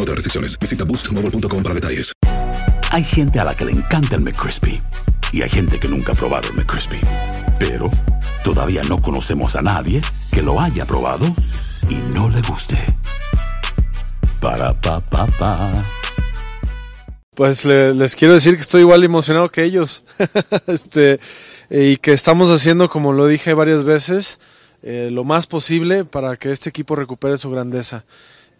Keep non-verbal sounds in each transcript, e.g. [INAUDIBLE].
otras restricciones. Visita boostmobile.com para detalles. Hay gente a la que le encanta el McCrispy y hay gente que nunca ha probado el McCrispy. Pero todavía no conocemos a nadie que lo haya probado y no le guste. Para pa pa pa. Pues le- les quiero decir que estoy igual emocionado que ellos. [LAUGHS] este, y que estamos haciendo, como lo dije varias veces, eh, lo más posible para que este equipo recupere su grandeza.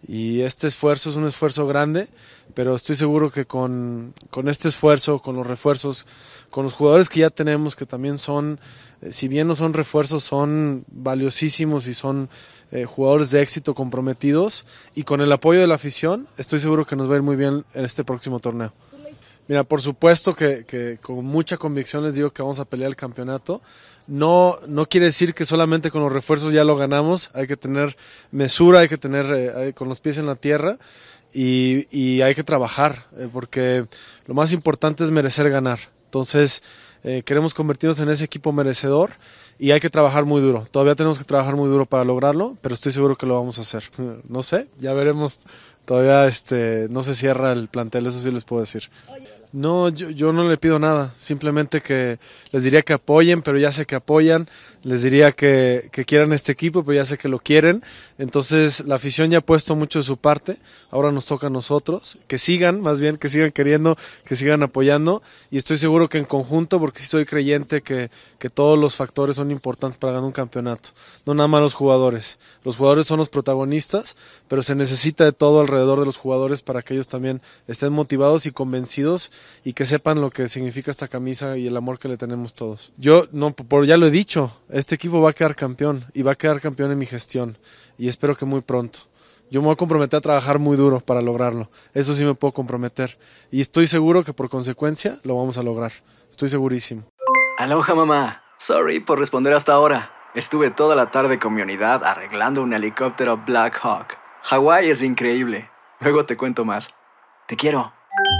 Y este esfuerzo es un esfuerzo grande, pero estoy seguro que con, con este esfuerzo, con los refuerzos, con los jugadores que ya tenemos, que también son, eh, si bien no son refuerzos, son valiosísimos y son eh, jugadores de éxito comprometidos, y con el apoyo de la afición, estoy seguro que nos va a ir muy bien en este próximo torneo. Mira, por supuesto que, que con mucha convicción les digo que vamos a pelear el campeonato. No, no quiere decir que solamente con los refuerzos ya lo ganamos. Hay que tener mesura, hay que tener eh, con los pies en la tierra y, y hay que trabajar, eh, porque lo más importante es merecer ganar. Entonces, eh, queremos convertirnos en ese equipo merecedor y hay que trabajar muy duro. Todavía tenemos que trabajar muy duro para lograrlo, pero estoy seguro que lo vamos a hacer. [LAUGHS] No sé, ya veremos. Todavía este, no se cierra el plantel, eso sí les puedo decir. No, yo, yo no le pido nada, simplemente que les diría que apoyen, pero ya sé que apoyan, les diría que, que quieran este equipo, pero ya sé que lo quieren, entonces la afición ya ha puesto mucho de su parte, ahora nos toca a nosotros, que sigan, más bien, que sigan queriendo, que sigan apoyando, y estoy seguro que en conjunto, porque sí estoy creyente que, que todos los factores son importantes para ganar un campeonato, no nada más los jugadores, los jugadores son los protagonistas, pero se necesita de todo alrededor de los jugadores para que ellos también estén motivados y convencidos y que sepan lo que significa esta camisa y el amor que le tenemos todos. Yo no por ya lo he dicho, este equipo va a quedar campeón y va a quedar campeón en mi gestión y espero que muy pronto. Yo me voy a comprometer a trabajar muy duro para lograrlo. Eso sí me puedo comprometer y estoy seguro que por consecuencia lo vamos a lograr. Estoy segurísimo. Aloha mamá. Sorry por responder hasta ahora. Estuve toda la tarde con mi unidad arreglando un helicóptero Black Hawk. Hawái es increíble. Luego te cuento más. Te quiero.